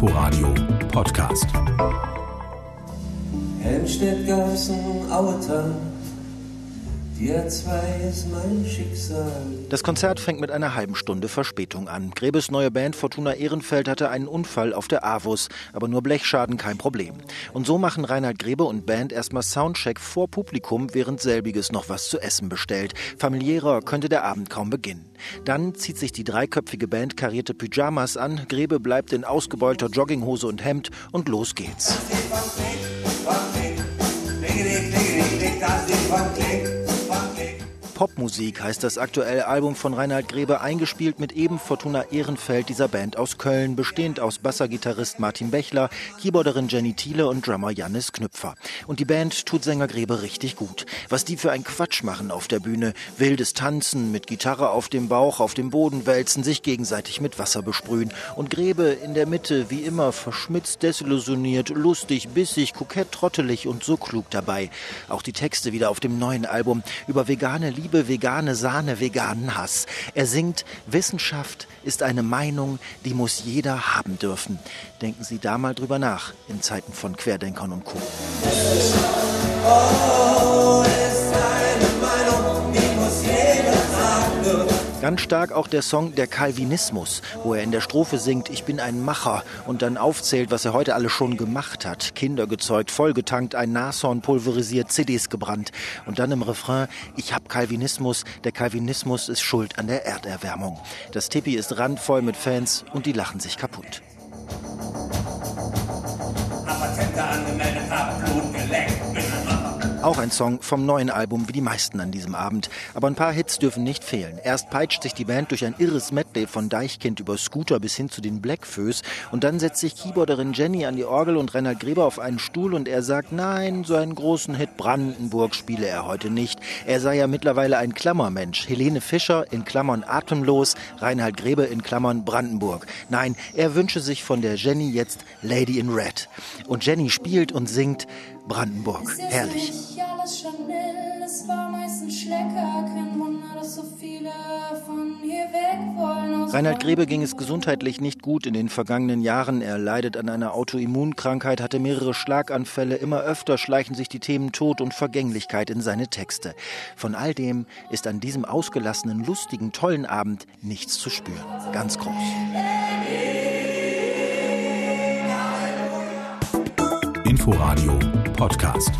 Inforadio Podcast. Helmstedt, Gaußen, Auetan, Das Konzert fängt mit einer halben Stunde Verspätung an. Grebes neue Band Fortuna Ehrenfeld hatte einen Unfall auf der Avus, aber nur Blechschaden kein Problem. Und so machen Reinhard Grebe und Band erstmal Soundcheck vor Publikum, während selbiges noch was zu essen bestellt. Familiärer könnte der Abend kaum beginnen. Dann zieht sich die dreiköpfige Band karierte Pyjamas an, Grebe bleibt in ausgebeulter Jogginghose und Hemd und los geht's. Popmusik heißt das aktuelle Album von Reinhard Grebe, eingespielt mit eben Fortuna Ehrenfeld, dieser Band aus Köln, bestehend aus Bassergitarrist Martin Bechler, Keyboarderin Jenny Thiele und Drummer Jannis Knüpfer. Und die Band tut Sänger Grebe richtig gut. Was die für ein Quatsch machen auf der Bühne. Wildes Tanzen, mit Gitarre auf dem Bauch, auf dem Boden wälzen, sich gegenseitig mit Wasser besprühen. Und Grebe in der Mitte, wie immer, verschmitzt, desillusioniert, lustig, bissig, kokett, trottelig und so klug dabei. Auch die Texte wieder auf dem neuen Album über vegane Liebe Liebe, vegane Sahne, veganen Hass. Er singt, Wissenschaft ist eine Meinung, die muss jeder haben dürfen. Denken Sie da mal drüber nach, in Zeiten von Querdenkern und Co. Oh, Ganz stark auch der Song Der Calvinismus, wo er in der Strophe singt, ich bin ein Macher und dann aufzählt, was er heute alles schon gemacht hat. Kinder gezeugt, vollgetankt, ein Nashorn pulverisiert, CDs gebrannt. Und dann im Refrain, ich hab Calvinismus, der Calvinismus ist schuld an der Erderwärmung. Das Tippi ist randvoll mit Fans und die lachen sich kaputt. Patente angemeldet. Auch ein Song vom neuen Album wie die meisten an diesem Abend. Aber ein paar Hits dürfen nicht fehlen. Erst peitscht sich die Band durch ein irres Medley von Deichkind über Scooter bis hin zu den Blackfoes und dann setzt sich Keyboarderin Jenny an die Orgel und Reinhard Gräber auf einen Stuhl und er sagt, nein, so einen großen Hit Brandenburg spiele er heute nicht. Er sei ja mittlerweile ein Klammermensch. Helene Fischer in Klammern atemlos, Reinhard Grebe in Klammern Brandenburg. Nein, er wünsche sich von der Jenny jetzt Lady in Red. Und Jenny spielt und singt Brandenburg. Herrlich. Reinhard Grebe ging es gesundheitlich nicht gut in den vergangenen Jahren. Er leidet an einer Autoimmunkrankheit, hatte mehrere Schlaganfälle. Immer öfter schleichen sich die Themen Tod und Vergänglichkeit in seine Texte. Von all dem ist an diesem ausgelassenen, lustigen, tollen Abend nichts zu spüren. Ganz groß. Inforadio Podcast.